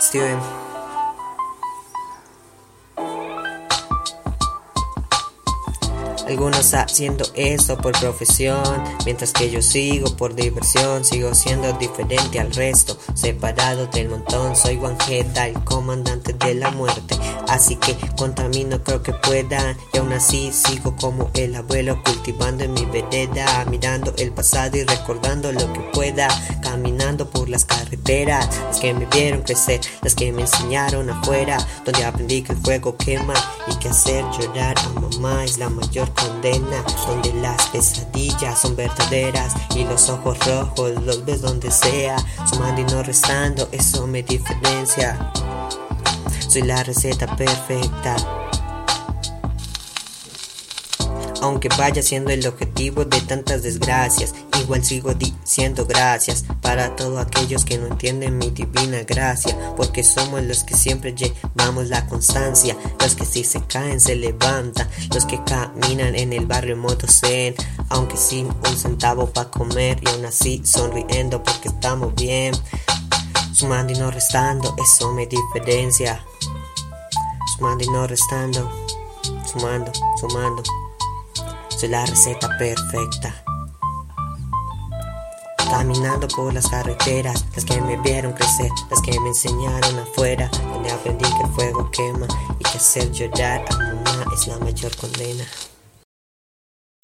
Steven. Algunos haciendo esto por profesión, mientras que yo sigo por diversión, sigo siendo diferente al resto, separado del montón, soy One el comandante de la muerte, así que contamino creo que pueda, y aún así sigo como el abuelo cultivando en mi vereda, mirando el pasado y recordando lo que pueda, caminando por las carreteras, las que me vieron crecer, las que me enseñaron afuera, donde aprendí que el fuego quema y que hacer llorar a mamá es la mayor condena, donde las pesadillas son verdaderas y los ojos rojos los ves donde sea, sumando y no restando, eso me diferencia. Soy la receta perfecta. Aunque vaya siendo el objetivo de tantas desgracias, igual sigo diciendo gracias para todos aquellos que no entienden mi divina gracia, porque somos los que siempre llevamos la constancia, los que si se caen se levantan, los que caminan en el barrio moto zen, aunque sin un centavo para comer y aún así sonriendo porque estamos bien, sumando y no restando, eso me diferencia, sumando y no restando, sumando, sumando. Soy la receta perfecta. Caminando por las carreteras, las que me vieron crecer, las que me enseñaron afuera, donde aprendí que el fuego quema y que hacer llorar a mamá es la mayor condena.